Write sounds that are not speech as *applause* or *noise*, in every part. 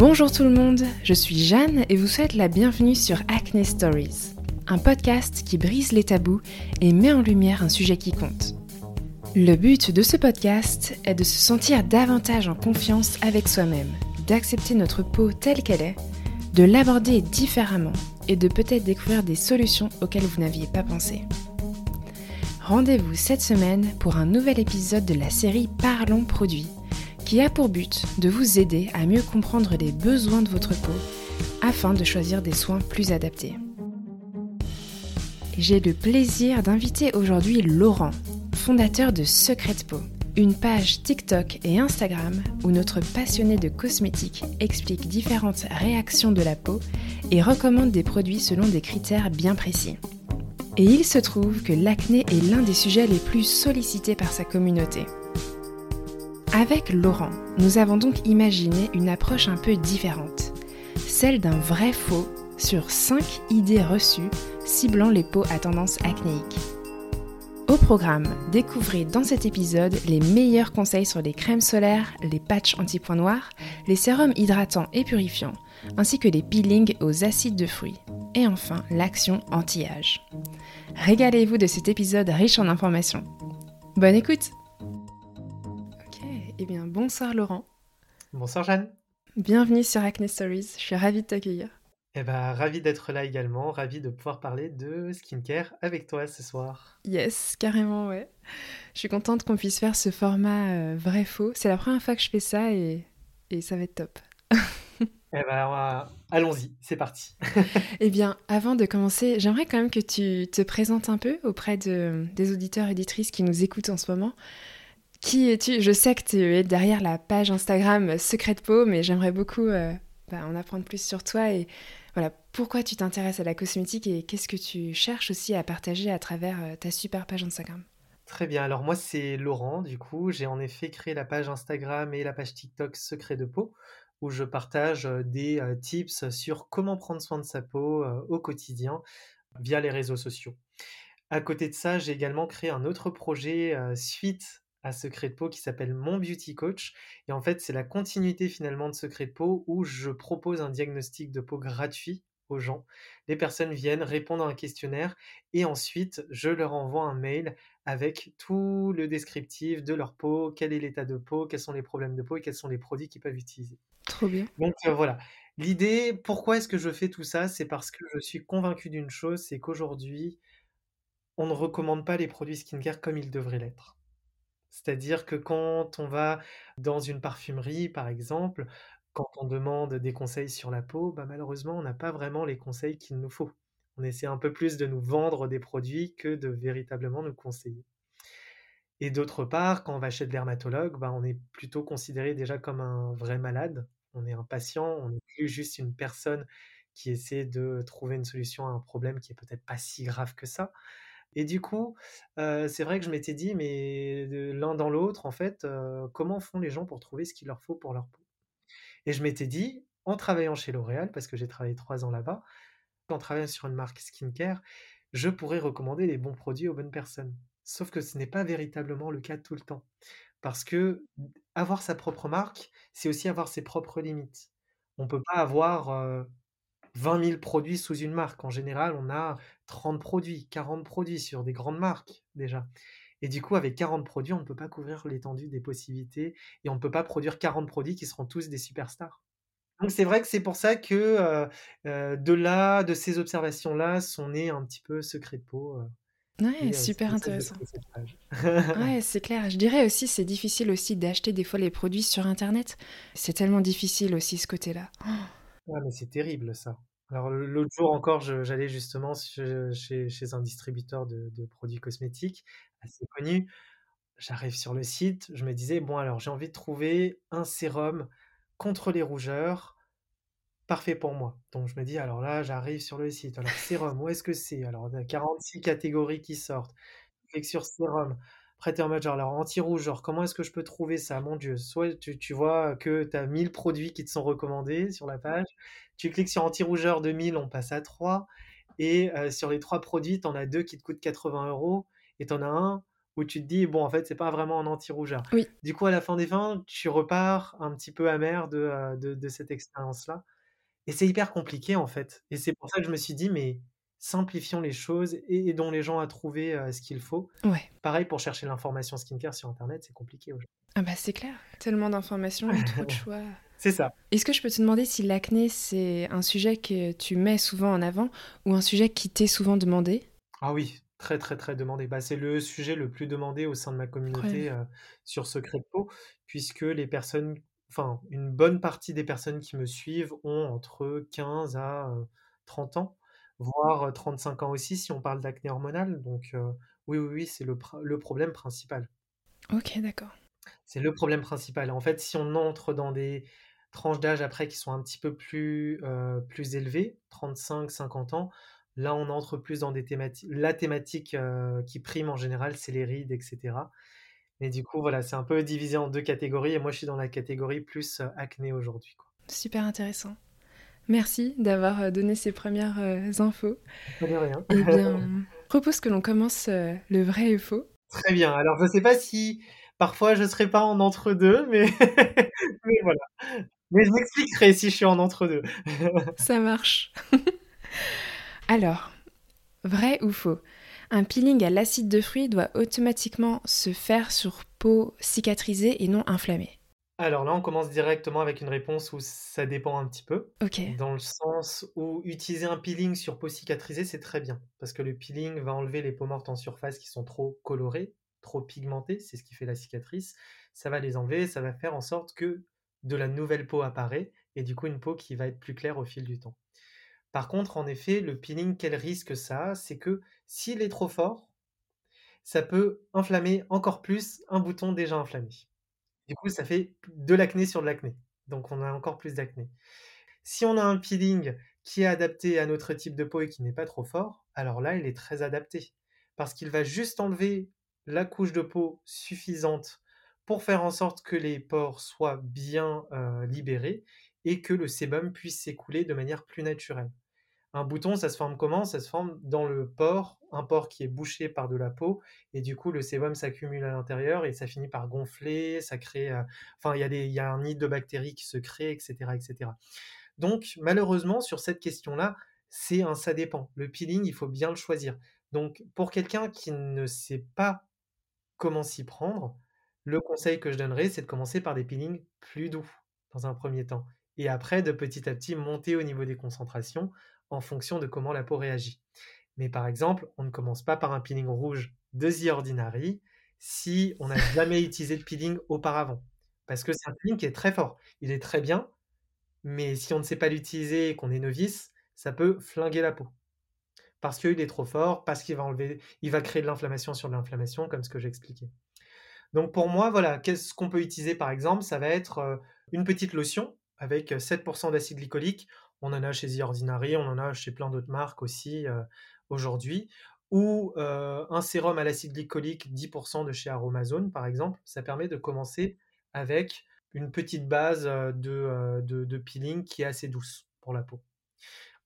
Bonjour tout le monde, je suis Jeanne et vous souhaite la bienvenue sur Acne Stories, un podcast qui brise les tabous et met en lumière un sujet qui compte. Le but de ce podcast est de se sentir davantage en confiance avec soi-même, d'accepter notre peau telle qu'elle est, de l'aborder différemment et de peut-être découvrir des solutions auxquelles vous n'aviez pas pensé. Rendez-vous cette semaine pour un nouvel épisode de la série Parlons produits qui a pour but de vous aider à mieux comprendre les besoins de votre peau afin de choisir des soins plus adaptés. J'ai le plaisir d'inviter aujourd'hui Laurent, fondateur de Secret Peau, une page TikTok et Instagram où notre passionné de cosmétiques explique différentes réactions de la peau et recommande des produits selon des critères bien précis. Et il se trouve que l'acné est l'un des sujets les plus sollicités par sa communauté. Avec Laurent, nous avons donc imaginé une approche un peu différente, celle d'un vrai faux sur 5 idées reçues ciblant les peaux à tendance acnéique. Au programme, découvrez dans cet épisode les meilleurs conseils sur les crèmes solaires, les patchs anti-points noirs, les sérums hydratants et purifiants, ainsi que les peelings aux acides de fruits, et enfin l'action anti-âge. Régalez-vous de cet épisode riche en informations. Bonne écoute eh bien, bonsoir Laurent. Bonsoir Jeanne. Bienvenue sur Acne Stories. Je suis ravie de t'accueillir. Eh ben, ravi d'être là également, ravi de pouvoir parler de skincare avec toi ce soir. Yes, carrément, ouais. Je suis contente qu'on puisse faire ce format euh, vrai-faux. C'est la première fois que je fais ça et, ça va être top. *laughs* eh ben, allons-y, c'est parti. *laughs* eh bien, avant de commencer, j'aimerais quand même que tu te présentes un peu auprès de, des auditeurs et éditrices qui nous écoutent en ce moment. Qui es-tu? Je sais que tu es derrière la page Instagram Secret de Peau, mais j'aimerais beaucoup euh, bah, en apprendre plus sur toi et voilà pourquoi tu t'intéresses à la cosmétique et qu'est-ce que tu cherches aussi à partager à travers euh, ta super page Instagram? Très bien, alors moi c'est Laurent, du coup j'ai en effet créé la page Instagram et la page TikTok Secret de Peau où je partage euh, des tips sur comment prendre soin de sa peau au quotidien via les réseaux sociaux. À côté de ça, j'ai également créé un autre projet suite à Secret de Peau qui s'appelle Mon Beauty Coach. Et en fait, c'est la continuité finalement de Secret de Peau où je propose un diagnostic de peau gratuit aux gens. Les personnes viennent répondre à un questionnaire et ensuite je leur envoie un mail avec tout le descriptif de leur peau, quel est l'état de peau, quels sont les problèmes de peau et quels sont les produits qu'ils peuvent utiliser. Trop bien. Donc euh, voilà. L'idée, pourquoi est-ce que je fais tout ça? C'est parce que je suis convaincu d'une chose, c'est qu'aujourd'hui, on ne recommande pas les produits skincare comme ils devraient l'être. C'est-à-dire que quand on va dans une parfumerie, par exemple, quand on demande des conseils sur la peau, bah, malheureusement, on n'a pas vraiment les conseils qu'il nous faut. On essaie un peu plus de nous vendre des produits que de véritablement nous conseiller. Et d'autre part, quand on va chez le dermatologue, bah, on est plutôt considéré déjà comme un vrai malade. On est un patient, on n'est plus juste une personne qui essaie de trouver une solution à un problème qui est peut-être pas si grave que ça. Et du coup, c'est vrai que je m'étais dit, mais l'un dans l'autre, en fait, comment font les gens pour trouver ce qu'il leur faut pour leur peau? Et je m'étais dit, en travaillant chez L'Oréal, parce que j'ai travaillé trois ans là-bas, en travaillant sur une marque skincare, je pourrais recommander les bons produits aux bonnes personnes. Sauf que ce n'est pas véritablement le cas tout le temps. Parce que avoir sa propre marque, c'est aussi avoir ses propres limites. On ne peut pas avoir 20 000 produits sous une marque. En général, on a 30 produits, 40 produits sur des grandes marques déjà. Et du coup, avec 40 produits, on ne peut pas couvrir l'étendue des possibilités et on ne peut pas produire 40 produits qui seront tous des superstars. Donc c'est vrai que c'est pour ça que euh, euh, de là, de ces observations-là, sont nés un petit peu secret de peau. Euh, ouais, super intéressant. ouais, *laughs* c'est clair. Je dirais aussi, c'est difficile aussi d'acheter des fois les produits sur Internet. C'est tellement difficile aussi ce côté-là. Oh ah, mais c'est terrible ça. Alors l'autre jour encore, j'allais justement chez, un distributeur de, produits cosmétiques assez connu. J'arrive sur le site, je me disais, bon alors j'ai envie de trouver un sérum contre les rougeurs parfait pour moi. Donc je me dis, alors là, j'arrive sur le site. Alors sérum, où est-ce que c'est? Alors y a 46 catégories qui sortent. Je clique sur sérum. Après, en mode genre, alors anti-rouge, genre, comment est-ce que je peux trouver ça? Mon Dieu, soit tu, vois que tu as 1000 produits qui te sont recommandés sur la page, tu cliques sur anti-rougeur 2000, on passe à 3, et euh, sur les 3 produits, tu en as 2 qui te coûtent 80 euros, et tu en as un où tu te dis: «Bon, en fait, c'est pas vraiment un anti-rougeur». Oui. Du coup, à la fin des fins, tu repars un petit peu amer de, de de cette expérience-là et c'est hyper compliqué, en fait et c'est pour ça que je me suis dit: «Mais simplifions les choses et aidons les gens à trouver, heu, ce qu'il faut». Ouais. Pareil pour chercher l'information skincare sur internet, c'est compliqué aujourd'hui. Ah bah, c'est clair, tellement d'informations *laughs* et trop de choix. C'est ça. Est-ce que je peux te demander si l'acné, c'est un sujet que tu mets souvent en avant ou un sujet qui t'est souvent demandé? Ah oui, très, très, très demandé. Bah, c'est le sujet le plus demandé au sein de ma communauté, heu, sur Secret de peau, puisque les personnes enfin, une bonne partie des personnes qui me suivent ont entre 15 à, heu, 30 ans, voire, heu, 35 ans aussi si on parle d'acné hormonal donc oui, oui, oui, c'est le le problème principal. OK, d'accord. C'est le problème principal. En fait, si on entre dans des tranches d'âge après qui sont un petit peu plus, plus élevées, 35-50 ans, là, on entre plus dans des thémati la thématique, qui prime en général, c'est les rides et cetera et du coup, voilà, c'est un peu divisé en 2 catégories et moi, je suis dans la catégorie plus, acné aujourd'hui. Super intéressant. Merci d'avoir, heu, donné ces premières, heu, infos. De rien. Eh bien, *laughs* propose que l'on commence, heu, le vrai et faux. Très bien. Alors, je sais pas si parfois je serai pas en entre-deux, mais *laughs* mais voilà. Mais je m'expliquerai si je suis en entre-deux. *laughs* Ça marche. Alors, vrai ou faux? Un peeling à l'acide de fruits doit automatiquement se faire sur peau cicatrisée et non inflammée. Alors là, on commence directement avec une réponse où ça dépend un petit peu, OK. dans le sens où utiliser un peeling sur peau cicatrisée, c'est très bien, parce que le peeling va enlever les peaux mortes en surface qui sont trop colorées, trop pigmentées, c'est ce qui fait la cicatrice. Ça va les enlever, ça va faire en sorte que de la nouvelle peau apparaît et du coup une peau qui va être plus claire au fil du temps. Par contre, en effet, le peeling, quel risque ça a? C'est que s'il est trop fort, ça peut inflammer encore plus un bouton déjà inflammé. Du coup, ça fait de l'acné sur de l'acné, donc on a encore plus d'acné. Si on a un peeling qui est adapté à notre type de peau et qui n'est pas trop fort, alors là, il est très adapté parce qu'il va juste enlever la couche de peau suffisante pour faire en sorte que les pores soient bien, heu, libérés et que le sébum puisse s'écouler de manière plus naturelle. Un bouton, ça se forme comment? Ça se forme dans le pore, un pore qui est bouché par de la peau et du coup, le sébum s'accumule à l'intérieur et ça finit par gonfler, ça crée, heu, enfin, il y a un nid de bactéries qui se crée et cetera et cetera. Donc malheureusement, sur cette question-là, c'est un ça dépend. Le peeling, il faut bien le choisir. Donc pour quelqu'un qui ne sait pas comment s'y prendre, le conseil que je donnerais, c'est de commencer par des peelings plus doux, dans un premier temps et après de petit à petit monter au niveau des concentrations en fonction de comment la peau réagit. Mais par exemple, on ne commence pas par un peeling rouge de The Ordinary si on n'a *laughs* jamais utilisé de peeling auparavant. Parce que c'est un peeling qui est très fort. Il est très bien, mais si on ne sait pas l'utiliser et qu'on est novice, ça peut flinguer la peau. Parce qu'il est trop fort, parce qu'il va enlever il va créer de l'inflammation sur de l'inflammation, comme ce que j'expliquais. Donc pour moi, voilà, qu'est-ce qu'on peut utiliser par exemple? Ça va être, heu, une petite lotion avec, heu, 7% d'acide glycolique. On en a chez The Ordinary, on en a chez plein d'autres marques aussi, heu, aujourd'hui. Ou, heu, un sérum à l'acide glycolique 10% de chez Aromazone, par exemple. Ça permet de commencer avec une petite base, heu, de, peeling qui est assez douce pour la peau.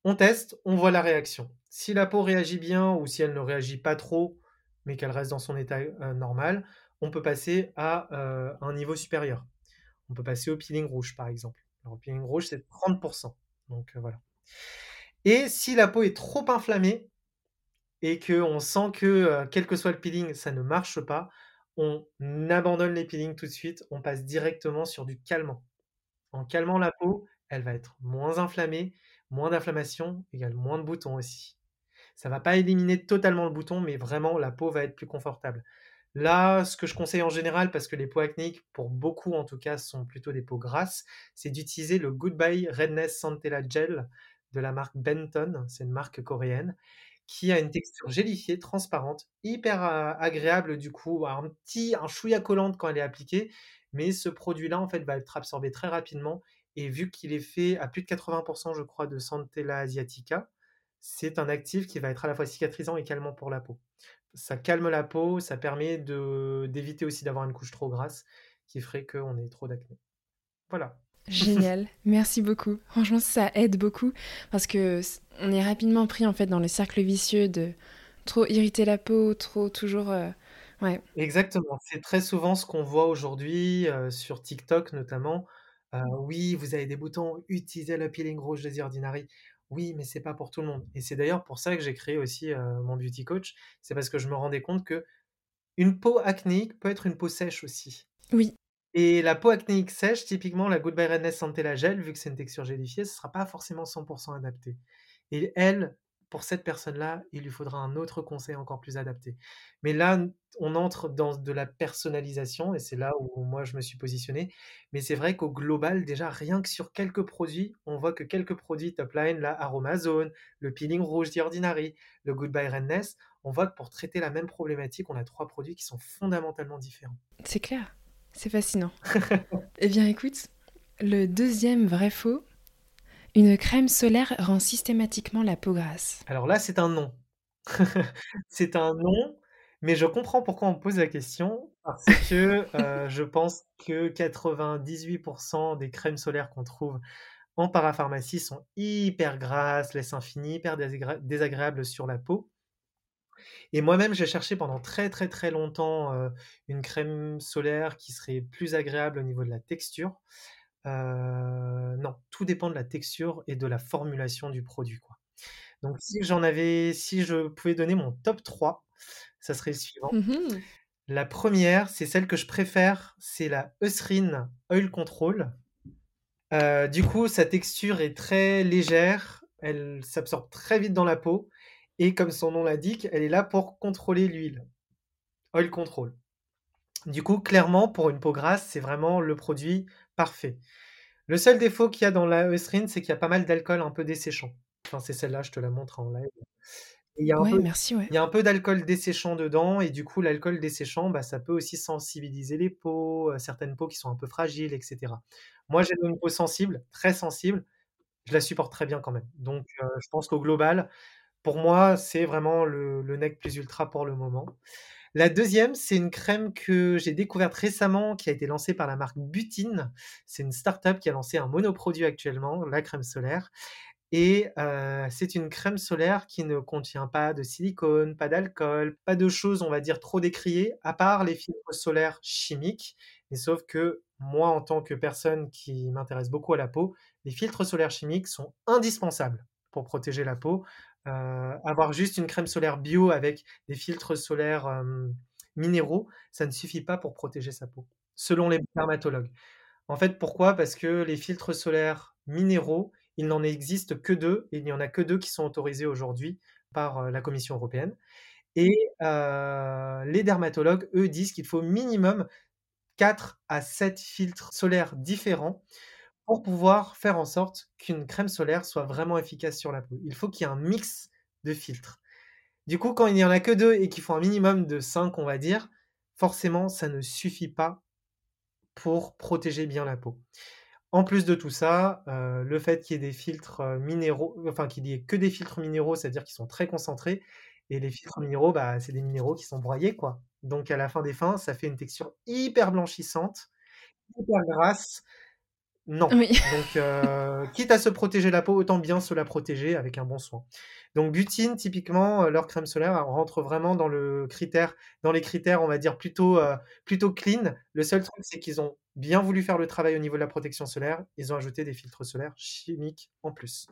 On teste, on voit la réaction. Si la peau réagit bien ou si elle ne réagit pas trop, mais qu'elle reste dans son état, normal, on peut passer à, un niveau supérieur. On peut passer au peeling rouge, par exemple. Alors, le peeling rouge, c'est 30 donc heu, voilà. Et si la peau est trop inflammée et qu'on sent que, heu, quel que soit le peeling, ça ne marche pas, on abandonne les peelings tout de suite, on passe directement sur du calmant. En calmant la peau, elle va être moins inflammée, moins d'inflammation égale moins de boutons aussi. Ça va pas éliminer totalement le bouton, mais vraiment la peau va être plus confortable. Là, ce que je conseille en général, parce que les peaux acnéiques, pour beaucoup en tout cas, sont plutôt des peaux grasses, c'est d'utiliser le Goodbye Redness Centella Gel de la marque Benton, c'est une marque coréenne, qui a une texture gélifiée, transparente, hyper, heu, agréable du coup, un petit un chouïa collante quand elle est appliquée, mais ce produit-là, en fait, va être absorbé très rapidement et vu qu'il est fait à plus de 80 je crois de Centella asiatica, c'est un actif qui va être à la fois cicatrisant et pour la peau. Ça calme la peau, ça permet d'éviter aussi d'avoir une couche trop grasse qui ferait qu'on ait trop d'acné. Voilà. *laughs* Génial, merci beaucoup. Franchement, ça aide beaucoup parce que on est rapidement pris, en fait, dans le cercle vicieux de trop irriter la peau, trop toujours, Ouais. Exactement, c'est très souvent ce qu'on voit aujourd'hui, heu, sur TikTok notamment. Heu, oui, vous avez des boutons, utilisez le peeling rouge de The Ordinary. Oui, mais c'est pas pour tout le monde et c'est d'ailleurs pour ça que j'ai créé aussi, mon beauty coach. C'est parce que je me rendais compte qu'une peau acnéique peut être une peau sèche aussi Oui. et la peau acnéique sèche, typiquement la Goodbye Redness Centella Gel, vu que c'est une texture gélifiée, ce sera pas forcément 100 adapté et elle, pour cette personne-là, il lui faudra un autre conseil encore plus adapté. Mais là, on entre dans de la personnalisation et c'est là où moi je me suis positionné. Mais c'est vrai qu'au global, déjà rien que sur quelques produits, on voit que quelques produits top line, la Aromazone, le peeling rouge The Ordinary, le Goodbye Redness, on voit que pour traiter la même problématique, on a 3 produits qui sont fondamentalement différents. C'est clair, c'est fascinant. Eh bien écoute, le deuxième vrai faux, une crème solaire rend systématiquement la peau grasse. Alors là, c'est un non. *laughs* C'est un non, mais je comprends pourquoi on me pose la question parce que, heu, *laughs* je pense que 98% des crèmes solaires qu'on trouve en parapharmacie sont hyper grasses, laissent un fini hyper désagré désagréable sur la peau et moi-même, j'ai cherché pendant très, très, très longtemps, heu, une crème solaire qui serait plus agréable au niveau de la texture. Non, tout dépend de la texture et de la formulation du produit, quoi. Donc si j'en avais si je pouvais donner mon top 3, ça serait le suivant. Mmh mh. La 1re, c'est celle que je préfère, c'est la Eucerin Oil Control. Heu, du coup, sa texture est très légère, elle s'absorbe très vite dans la peau et comme son nom l'indique, elle est là pour contrôler l'huile. Oil Control. Du coup, clairement, pour une peau grasse, c'est vraiment le produit parfait. Le seul défaut qu'il y a dans la Eucerin, c'est qu'il y a pas mal d'alcool un peu desséchant. Enfin, c'est celle-là, je te la montre en live. Il y a un Ouais, peu merci, ouais. il y a un peu d'alcool desséchant dedans et du coup, l'alcool desséchant, bah, ça peut aussi sensibiliser les peaux, heu, certaines peaux qui sont un peu fragiles et cetera. Moi, j'ai une peau sensible, très sensible, je la supporte très bien quand même. Donc heu, je pense qu'au global, pour moi, c'est vraiment le le nec plus ultra pour le moment. La 2e, c'est une crème que j'ai découverte récemment, qui a été lancée par la marque Butine. C'est une start-up qui a lancé un monoproduit actuellement, la crème solaire et heu, c'est une crème solaire qui ne contient pas de silicone, pas d'alcool, pas de choses, on va dire, trop décriées, à part les filtres solaires chimiques. Mais sauf que moi, en tant que personne qui m'intéresse beaucoup à la peau, les filtres solaires chimiques sont indispensables pour protéger la peau. Heu, avoir juste une crème solaire bio avec des filtres solaires, minéraux, ça ne suffit pas pour protéger sa peau, selon les dermatologues. En fait, pourquoi? Parce que les filtres solaires minéraux, il n'en existe que 2 et il n'y en a que 2 qui sont autorisés aujourd'hui par, heu, la Commission européenne et heu, les dermatologues, eux, disent qu'il faut minimum 4 à 7 filtres solaires différents pour pouvoir faire en sorte qu'une crème solaire soit vraiment efficace sur la peau. Il faut qu'il y ait un mix de filtres. Du coup, quand il n'y en a que 2 et qu'il faut un minimum de 5, on va dire, forcément, ça ne suffit pas pour protéger bien la peau. En plus de tout ça, heu, le fait qu'il y ait des filtres, heu, minéraux, enfin qu'il y ait que des filtres minéraux, c'est-à-dire qu'ils sont très concentrés et les filtres minéraux, bah, c'est des minéraux qui sont broyés, quoi. Donc à la fin des fins, ça fait une texture hyper blanchissante, hyper grasse. Non. Oui. *laughs* Donc heu, quitte à se protéger la peau, autant bien se la protéger avec un bon soin. Donc Butine, typiquement, heu, leur crème solaire, rentre vraiment dans le critère dans les critères, on va dire, plutôt, heu, plutôt clean. Le seul truc, c'est qu'ils ont bien voulu faire le travail au niveau de la protection solaire, ils ont ajouté des filtres solaires chimiques en plus.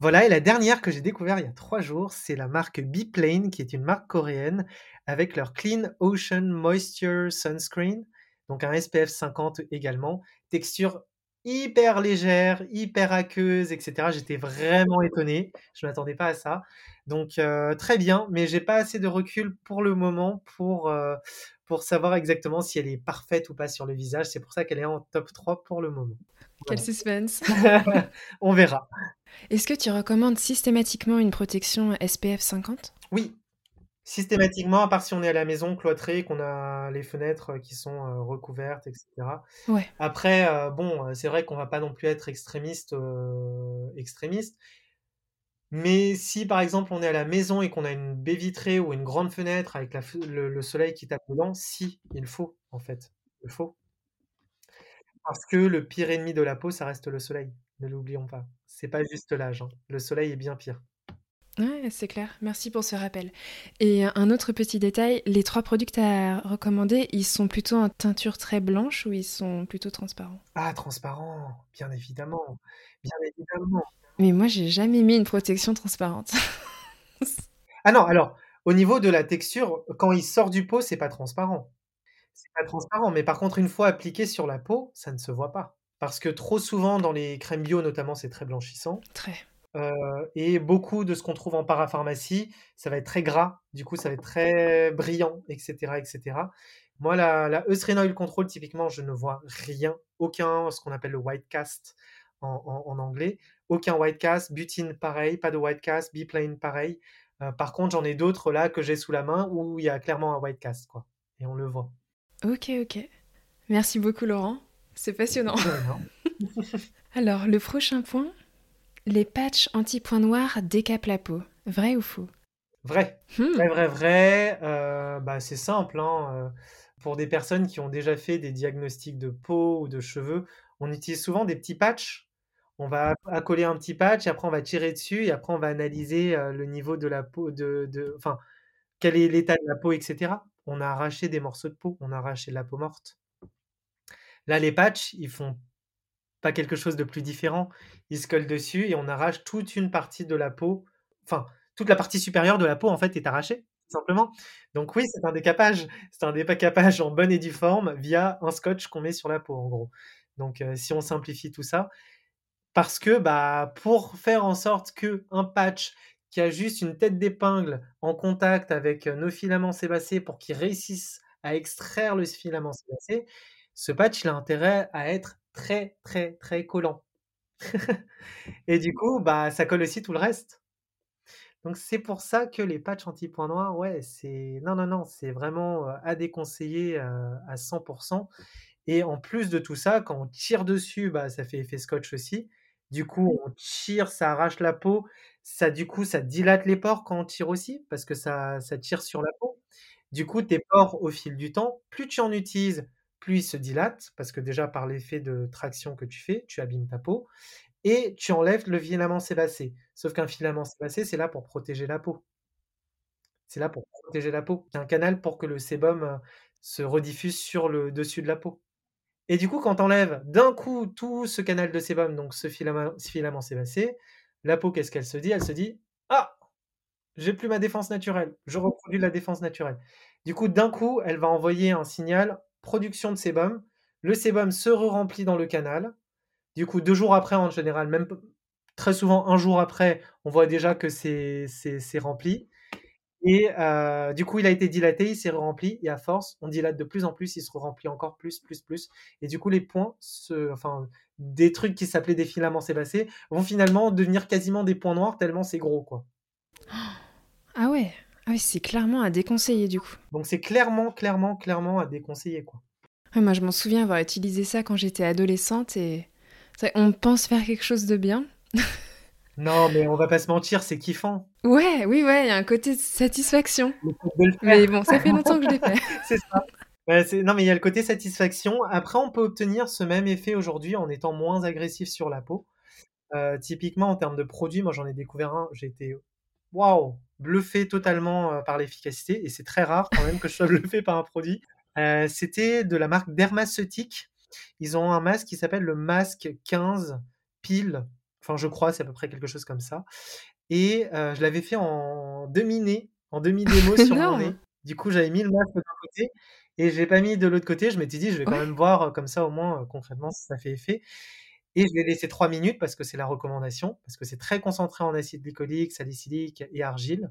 Voilà et la dernière que j'ai découvert il y a 3 jours, c'est la marque Beplane, qui est une marque coréenne, avec leur Clean Ocean Moisture Sunscreen, donc un SPF 50 également. Texture hyper légère, hyper aqueuse et cetera. J'étais vraiment étonné, je m'attendais pas à ça. Donc heu, très bien, mais j'ai pas assez de recul pour le moment pour, heu, pour savoir exactement si elle est parfaite ou pas sur le visage. C'est pour ça qu'elle est en top 3 pour le moment. Quel Voilà. suspense. *laughs* On verra. Est-ce que tu recommandes systématiquement une protection SPF 50? Oui, systématiquement, à part si on est à la maison cloîtré, qu'on a les fenêtres qui sont, heu, recouvertes et cetera. Ouais. Après, heu, bon, c'est vrai qu'on va pas non plus être extrémiste, extrémiste. Mais si, par exemple, on est à la maison et qu'on a une baie vitrée ou une grande fenêtre avec la fe le le soleil qui tape dedans, si, il faut, en fait, il faut. Parce que le pire ennemi de la peau, ça reste le soleil, ne l'oublions pas. C'est pas juste l'âge, hein. Le soleil est bien pire. Ouais, c'est clair. Merci pour ce rappel. Et un autre petit détail, les trois produits que tu as recommandés, ils sont plutôt en teinture très blanche ou ils sont plutôt transparents? Ah, transparent, bien évidemment, bien évidemment. Mais moi, j'ai jamais mis une protection transparente. Ah non, alors, au niveau de la texture, quand il sort du pot, c'est pas transparent. C'est pas transparent, mais par contre, une fois appliqué sur la peau, ça ne se voit pas. Parce que trop souvent, dans les crèmes bio notamment, c'est très blanchissant. Très. Heu et beaucoup de ce qu'on trouve en parapharmacie, ça va être très gras, du coup, ça va être très brillant et cetera et cetera. Moi, la la Oil Control, typiquement, je ne vois rien, aucun ce qu'on appelle le white cast en en en anglais, aucun white cast, butine pareil, pas de white cast, Biplane pareil. Heu, par contre, j'en ai d'autres là que j'ai sous la main où il y a clairement un white cast quoi et on le voit. OK, OK. Merci beaucoup Laurent, c'est passionnant. *laughs* Alors, le prochain point, les patchs anti-points noirs décapent la peau. Vrai ou faux? Vrai. Mmh. Vrai, vrai, vrai, heu, bah, c'est simple, hein, heu, pour des personnes qui ont déjà fait des diagnostics de peau ou de cheveux, on utilise souvent des petits patchs. On va accoler un petit patch et après on va tirer dessus et après on va analyser, heu, le niveau de la peau de de enfin, quel est l'état de la peau et cetera. On a arraché des morceaux de peau, on a arraché de la peau morte. Là, les patchs, ils font pas quelque chose de plus différent. Ils se collent dessus et on arrache toute une partie de la peau, enfin, toute la partie supérieure de la peau, en fait, est arrachée, simplement. Donc oui, c'est un décapage. C'est un décapage en bonne et due forme via un scotch qu'on met sur la peau, en gros. Donc heu, si on simplifie tout ça, parce que, bah, pour faire en sorte qu'un patch qui a juste une tête d'épingle en contact avec, nos filaments sébacés pour qu'ils réussissent à extraire le filament sébacé, ce patch, il a intérêt à être très, très, très collant. *laughs* Et du coup, bah, ça colle aussi tout le reste. Donc c'est pour ça que les patchs anti-points noirs, ouais, c'est non, non, non, c'est vraiment, à déconseiller, à 100% et en plus de tout ça, quand on tire dessus, bah, ça fait effet scotch aussi. Du coup, on tire, ça arrache la peau, ça du coup, ça dilate les pores quand on tire aussi, parce que ça ça tire sur la peau. Du coup, tes pores, au fil du temps, plus tu en utilises, plus ils se dilatent, parce que déjà par l'effet de traction que tu fais, tu abîmes ta peau et tu enlèves le filament sébacé. Sauf qu'un filament sébacé, c'est là pour protéger la peau. C'est là pour protéger la peau. C'est un canal pour que le sébum, heu, se rediffuse sur le dessus de la peau et du coup, quand tu enlèves d'un coup tout ce canal de sébum, donc ce filament ce filament sébacé, la peau, qu'est-ce qu'elle se dit? Elle se dit: «Ah! J'ai plus ma défense naturelle, je reproduis la défense naturelle». Du coup, d'un coup, elle va envoyer un signal, production de sébum. Le sébum se re-remplit dans le canal. Du coup, 2 jours après, en général, même très souvent 1 jour après, on voit déjà que c'est rempli et heu, du coup, il a été dilaté, il s'est re-rempli et à force, on dilate de plus en plus, il se re-remplit encore plus, plus, plus et du coup, les points enfin, des trucs qui s'appelaient des filaments sébacés vont finalement devenir quasiment des points noirs tellement c'est gros, quoi. Ah ouais! Ah oui, c'est clairement à déconseiller, du coup. Donc c'est clairement, clairement, clairement à déconseiller, quoi. Ouais, moi, je m'en souviens avoir utilisé ça quand j'étais adolescente et on pense faire quelque chose de bien. *laughs* Non, mais on va pas se mentir, c'est kiffant. Ouais, oui, ouais, il y a un côté satisfaction. De. Mais bon, ça fait longtemps que je l'ai *laughs* fait. C'est ça. Ouais, non, mais il y a le côté satisfaction. Après, on peut obtenir ce même effet aujourd'hui en étant moins agressif sur la peau. Heu, typiquement, en termes de produits, moi, j'en ai découvert un, j'ai été, waouh, bluffé totalement, heu, par l'efficacité et c'est très rare quand même que je sois *laughs* bluffé par un produit. Heu, c'était de la marque Dermaceutique. Ils ont un masque qui s'appelle le masque 15 pile, enfin, je crois, c'est à peu près quelque chose comme ça et heu, je l'avais fait en demi-nez, en demi-démo *laughs* sur mon nez. Du coup, j'avais mis le masque d'un côté et je l'ai pas mis de l'autre côté. Je m'étais dit: «Je vais quand Ouais. même voir, comme ça, au moins, concrètement, si ça fait effet» et je l'ai laissé 3 minutes parce que c'est la recommandation, parce que c'est très concentré en acide glycolique, salicylique et argile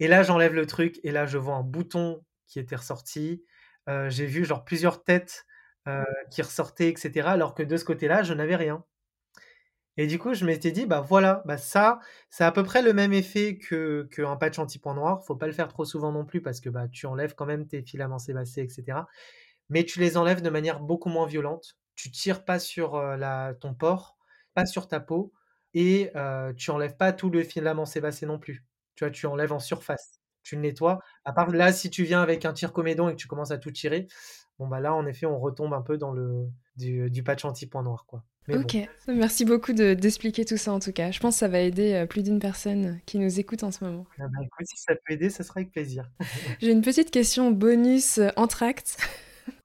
et là, j'enlève le truc et là, je vois un bouton qui était ressorti. Heu, j'ai vu genre plusieurs têtes, heu, qui ressortaient et cetera, alors que de ce côté-là, je n'avais rien et du coup, je m'étais dit: «Bah, voilà, bah, ça, c'est à peu près le même effet que qu'un patch anti-points noirs». Faut pas le faire trop souvent non plus parce que, bah, tu enlèves quand même tes filaments sébacés et cetera, mais tu les enlèves de manière beaucoup moins violente. Tu tires pas sur, la ton pore, pas sur ta peau et tu enlèves pas tout le filament sébacé non plus. Tu vois? Tu enlèves en surface. Tu le nettoies. À part là, si tu viens avec un tire-comédon et que tu commences à tout tirer, bon, bah, là, en effet, on retombe un peu dans le du du patch anti-points noirs, quoi. Mais bon. OK. Merci beaucoup de d'expliquer tout ça en tout cas. Je pense que ça va aider, plus d'une personne qui nous écoute en ce moment. Ah bah, écoute, si ça peut aider, ça sera avec plaisir. J'ai une petite question bonus, entr'acte.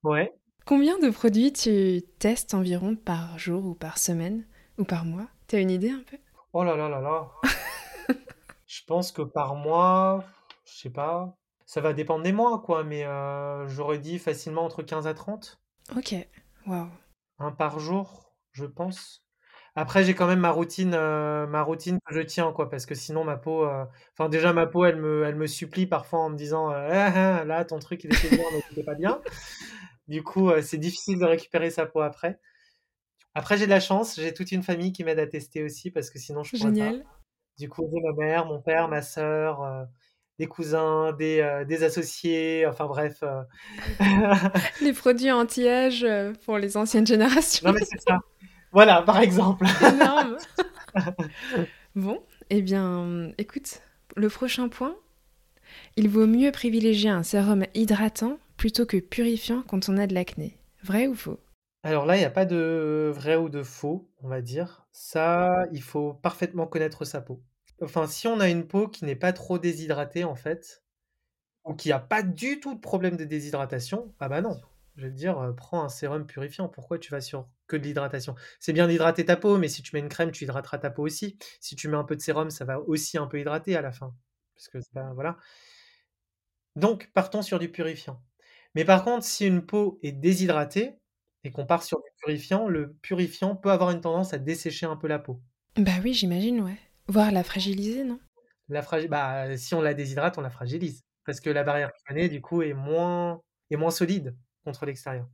Ouais. Combien de produits tu testes environ par jour ou par semaine ou par mois? Tu as une idée un peu? Oh là là là là! *laughs* Je pense que par mois, je sais pas, ça va dépendre des mois quoi, mais heu, j'aurais dit facilement entre 15 à 30. OK. Waouh! Un par jour, je pense. Après j'ai quand même ma routine, heu, ma routine que je tiens quoi, parce que sinon ma peau, heu enfin déjà ma peau elle me elle me supplie parfois en me disant, «Ah ah, *laughs* là ton truc il était bien mais il était pas bien». Du coup, heu, c'est difficile de récupérer sa peau après. Après j'ai de la chance, j'ai toute une famille qui m'aide à tester aussi parce que sinon je pourrais pas. Génial. Du coup, j'ai ma mère, mon père, ma sœur, heu, des cousins, des, des associés, enfin bref, *laughs* heu Les produits anti-âge, pour les anciennes générations. Non mais c'est ça. Voilà, par exemple. *laughs* Énorme. *laughs* Bon, et bien, écoute, le prochain point, il vaut mieux privilégier un sérum hydratant plutôt que purifiant quand on a de l'acné. Vrai ou faux? Alors là, il y a pas de vrai ou de faux, on va dire. Ça, il faut parfaitement connaître sa peau. Enfin, si on a une peau qui n'est pas trop déshydratée en fait, ou qui a pas du tout de problème de déshydratation, ah bah non. Je veux dire, heu, prends un sérum purifiant. Pourquoi tu vas sur que de l'hydratation? C'est bien d'hydrater ta peau, mais si tu mets une crème, tu hydrateras ta peau aussi. Si tu mets un peu de sérum, ça va aussi un peu hydrater à la fin, parce que pas voilà. Donc partons sur du purifiant. Mais par contre, si une peau est déshydratée et qu'on part sur du purifiant, le purifiant peut avoir une tendance à dessécher un peu la peau. Bah oui, j'imagine, ouais. Voire la fragiliser, non? La fragi bah, si on la déshydrate, on la fragilise. Parce que la barrière cutanée, du coup, est moins est moins solide contre l'extérieur.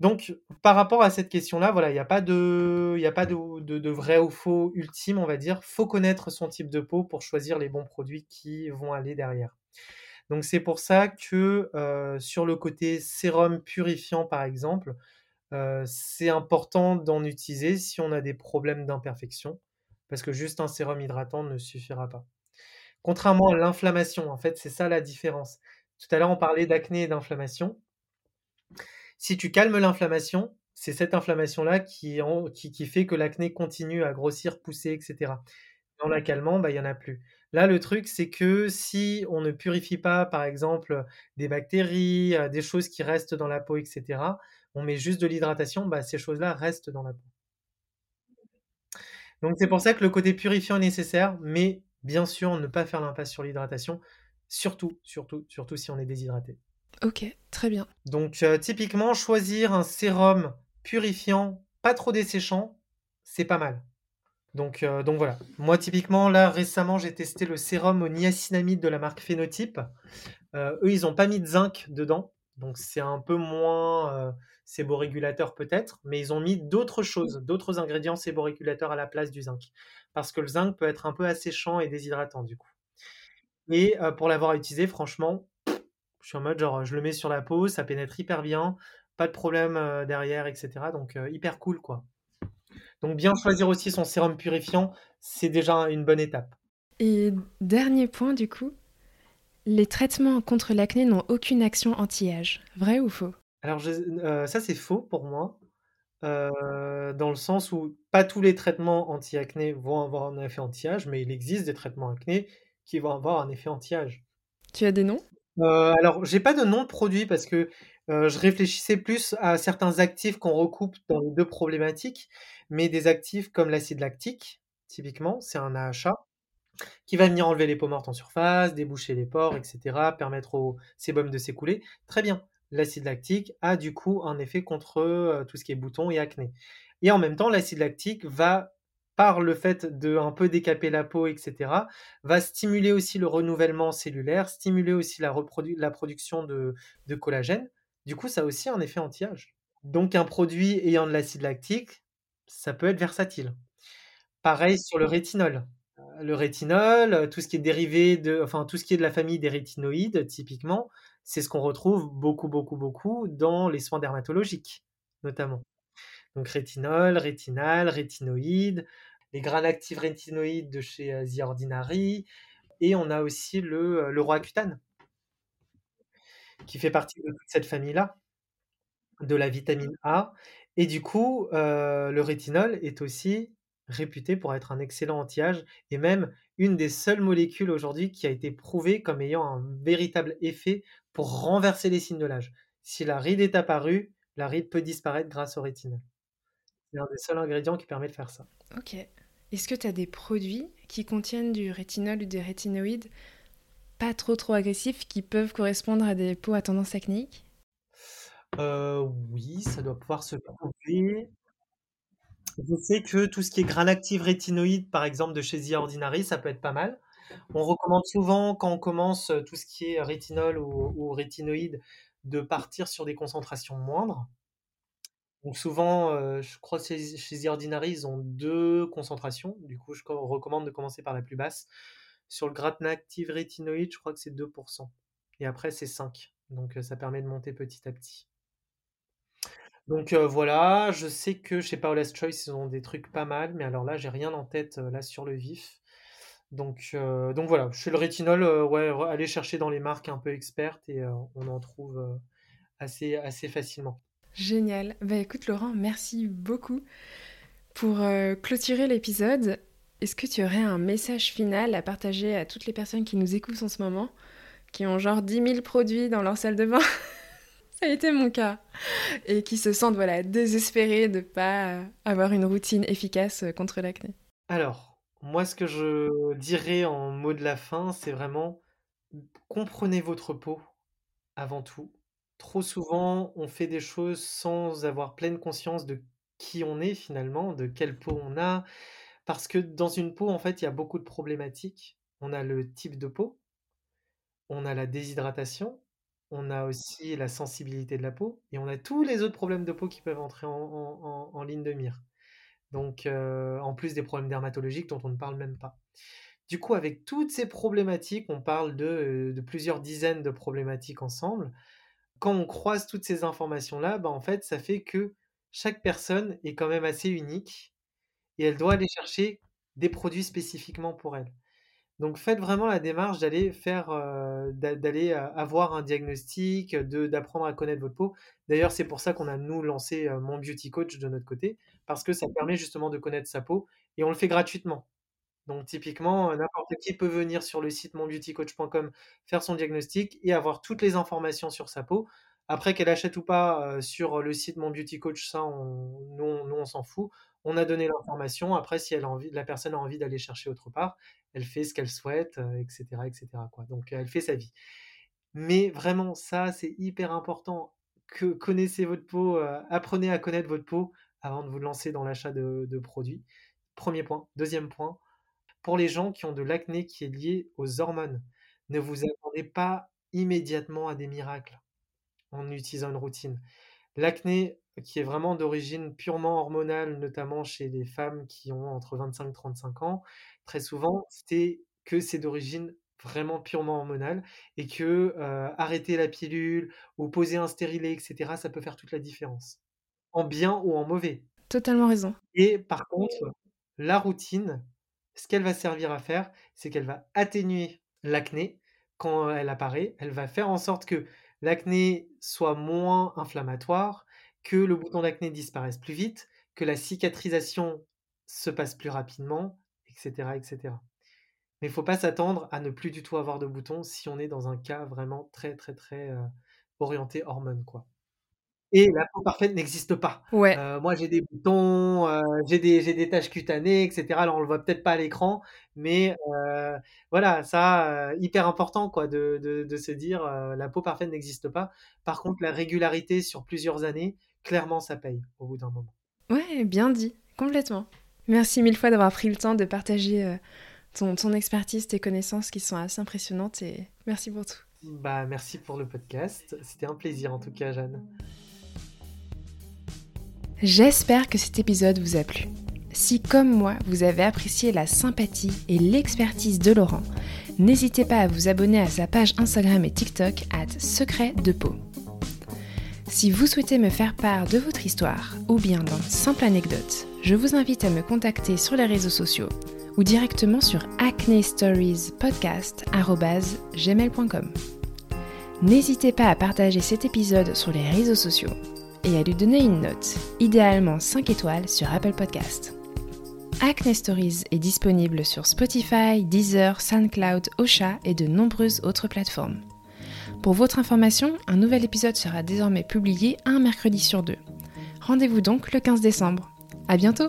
Donc, par rapport à cette question-là, voilà, il y a pas de il y a pas de de de vrai ou faux ultime, on va dire. Faut connaître son type de peau pour choisir les bons produits qui vont aller derrière. Donc c'est pour ça que, sur le côté sérum purifiant, par exemple, c'est important d'en utiliser si on a des problèmes d'imperfection, parce que juste un sérum hydratant ne suffira pas. Contrairement à l'inflammation, en fait, c'est ça la différence. Tout à l'heure, on parlait d'acné et d'inflammation. Si tu calmes l'inflammation, c'est cette inflammation-là qui fait que l'acné continue à grossir, pousser, et cetera. En la calmant, bah, il y en a plus. Là, le truc, c'est que si on ne purifie pas, par exemple, des bactéries, des choses qui restent dans la peau, et cetera, on met juste de l'hydratation, bah, ces choses-là restent dans la peau. Donc c'est pour ça que le côté purifiant est nécessaire, mais bien sûr, ne pas faire l'impasse sur l'hydratation, surtout, surtout, surtout si on est déshydraté. OK, très bien. Donc typiquement, choisir un sérum purifiant, pas trop desséchant, c'est pas mal. Donc heu, donc voilà. Moi, typiquement, là, récemment, j'ai testé le sérum au niacinamide de la marque Phénotype. Heu, eux, ils ont pas mis de zinc dedans, donc c'est un peu moins, heu, séborégulateur peut-être, mais ils ont mis d'autres choses, d'autres ingrédients séborégulateurs à la place du zinc. Parce que le zinc peut être un peu asséchant et déshydratant du coup. Et pour l'avoir utilisé, franchement, je suis en mode genre, je le mets sur la peau, ça pénètre hyper bien, pas de problème, derrière, et cetera, donc hyper cool, quoi. Donc bien choisir aussi son sérum purifiant, c'est déjà une bonne étape. Et dernier point du coup, les traitements contre l'acné n'ont aucune action anti-âge. Vrai ou faux? Alors je heu, ça c'est faux pour moi, heu, dans le sens où pas tous les traitements anti-acné vont avoir un effet anti-âge, mais il existe des traitements acné qui vont avoir un effet anti-âge. Tu as des noms? Heu, alors j'ai pas de nom de produit parce que, heu, je réfléchissais plus à certains actifs qu'on recoupe dans les 2 problématiques, mais des actifs comme l'acide lactique, typiquement, c'est un AHA, qui va venir enlever les peaux mortes en surface, déboucher les pores, et cetera, permettre au sébum de s'écouler. Très bien, l'acide lactique a du coup un effet contre, heu, tout ce qui est boutons et acné. Et en même temps, l'acide lactique va, par le fait de un peu décaper la peau, et cetera, va stimuler aussi le renouvellement cellulaire, stimuler aussi la production de collagène. Du coup, ça a aussi un effet anti-âge. Donc un produit ayant de l'acide lactique, ça peut être versatile. Pareil sur le rétinol. Heu, le rétinol, heu, tout ce qui est dérivé de enfin tout ce qui est de la famille des rétinoïdes typiquement, c'est ce qu'on retrouve beaucoup, beaucoup, beaucoup dans les soins dermatologiques, notamment. Donc rétinol, rétinal, rétinoïd, les grains actifs rétinoïdes de chez, heu, The Ordinary et on a aussi le, le Roaccutane qui fait partie de toute cette famille-là, de la vitamine A Et du coup, heu, le rétinol est aussi réputé pour être un excellent anti-âge et même une des seules molécules aujourd'hui qui a été prouvée comme ayant un véritable effet pour renverser les signes de l'âge. Si la ride est apparue, la ride peut disparaître grâce au rétinol. C'est un des seuls ingrédients qui permet de faire ça. OK. Est-ce que tu as des produits qui contiennent du rétinol ou des rétinoïdes pas trop trop agressifs qui peuvent correspondre à des peaux à tendance acnéique? Heu, oui, ça doit pouvoir se trouver. Je sais que tout ce qui est Granactive rétinoïde, par exemple, de chez The Ordinary, ça peut être pas mal. On recommande souvent, quand on commence, tout ce qui est rétinol ou ou rétinoïde, de partir sur des concentrations moindres. Donc souvent, heu, je crois que chez chez Ordinary, ils ont 2 concentrations. Du coup, je co recommande de commencer par la plus basse. Sur le Granactive rétinoïde, je crois que c'est 2% et après c'est 5. Donc heu, ça permet de monter petit à petit. Donc heu, voilà, je sais que chez Paula's Choice, ils ont des trucs pas mal, mais alors là, j'ai rien en tête, heu, là, sur le vif. Donc donc voilà, chez le rétinol, allez chercher dans les marques un peu expertes et on en trouve, assez facilement. Génial. Bah, écoute Laurent, merci beaucoup. Pour, clôturer l'épisode, est-ce que tu aurais un message final à partager à toutes les personnes qui nous écoutent en ce moment, qui ont genre 10 000 produits dans leur salle de bain? *laughs* Ça a été mon cas et qui se sentent, voilà, désespérées de pas avoir une routine efficace, contre l'acné? Alors, moi, ce que je dirais en mot de la fin, c'est vraiment comprenez votre peau avant tout. Trop souvent, on fait des choses sans avoir pleine conscience de qui on est finalement, de quelle peau on a. Parce que dans une peau, en fait, il y a beaucoup de problématiques. On a le type de peau, on a la déshydratation, on a aussi la sensibilité de la peau et on a tous les autres problèmes de peau qui peuvent entrer en ligne de mire. Donc heu, en plus des problèmes dermatologiques dont on ne parle même pas. Du coup, avec toutes ces problématiques, on parle de, de plusieurs dizaines de problématiques ensemble. Quand on croise toutes ces informations-là, bah, en fait, ça fait que chaque personne est quand même assez unique et elle doit aller chercher des produits spécifiquement pour elle. Donc faites vraiment la démarche d'aller faire, avoir un diagnostic, de d'apprendre à connaître votre peau. D'ailleurs, c'est pour ça qu'on a nous lancé, Mon Beauty Coach de notre côté, parce que ça permet justement de connaître sa peau et on le fait gratuitement. Donc typiquement, n'importe qui peut venir sur le site monbeautycoach.com, faire son diagnostic et avoir toutes les informations sur sa peau. Après qu'elle achète ou pas, sur le site Mon Beauty Coach, ça on nous nous on s'en fout. On a donné l'information, après si la personne a envie d'aller chercher autre part, elle fait ce qu'elle souhaite, heu, et cetera, et cetera, quoi. Donc elle fait sa vie. Mais vraiment ça, c'est hyper important, que connaissez votre peau, heu, apprenez à connaître votre peau avant de vous lancer dans l'achat de de produits. 1er point. 2e point, pour les gens qui ont de l'acné qui est lié aux hormones, ne vous attendez pas immédiatement à des miracles en utilisant une routine. L'acné qui est vraiment d'origine purement hormonale, notamment chez les femmes qui ont entre 25-35 ans, très souvent, c'est que c'est d'origine vraiment purement hormonale et que, heu, arrêter la pilule ou poser un stérilet et cetera, ça peut faire toute la différence, en bien ou en mauvais. Totalement raison. Et par contre, la routine, ce qu'elle va servir à faire, c'est qu'elle va atténuer l'acné quand elle apparaît. Elle va faire en sorte que l'acné soit moins inflammatoire, que le bouton d'acné disparaisse plus vite, que la cicatrisation se passe plus rapidement, et cetera, et cetera. Mais il faut pas s'attendre à ne plus du tout avoir de boutons si on est dans un cas vraiment très, très, très, heu, orienté hormones, quoi. Et la peau parfaite n'existe pas. Ouais. Heu, moi j'ai des boutons, heu, j'ai des j'ai des taches cutanées et cetera. Alors on le voit peut-être pas à l'écran, mais voilà, ça, hyper important quoi de de de se dire, la peau parfaite n'existe pas. Par contre, la régularité sur plusieurs années, clairement ça paye au bout d'un moment. Ouais, bien dit, complètement. Merci mille fois d'avoir pris le temps de partager, ton ton expertise, tes connaissances qui sont assez impressionnantes et merci pour tout. Bah, merci pour le podcast. C'était un plaisir en tout cas, Jeanne. J'espère que cet épisode vous a plu. Si comme moi, vous avez apprécié la sympathie et l'expertise de Laurent, n'hésitez pas à vous abonner à sa page Instagram et TikTok at secret de peau. Si vous souhaitez me faire part de votre histoire ou bien d'une simple anecdote, je vous invite à me contacter sur les réseaux sociaux ou directement sur acnestoriespodcast.gmail.com. N'hésitez pas à partager cet épisode sur les réseaux sociaux et à lui donner une note, idéalement 5 étoiles sur Apple Podcast. Acne Stories est disponible sur Spotify, Deezer, SoundCloud, Ocha et de nombreuses autres plateformes. Pour votre information, un nouvel épisode sera désormais publié un mercredi sur deux. Rendez-vous donc le 15 décembre. À bientôt!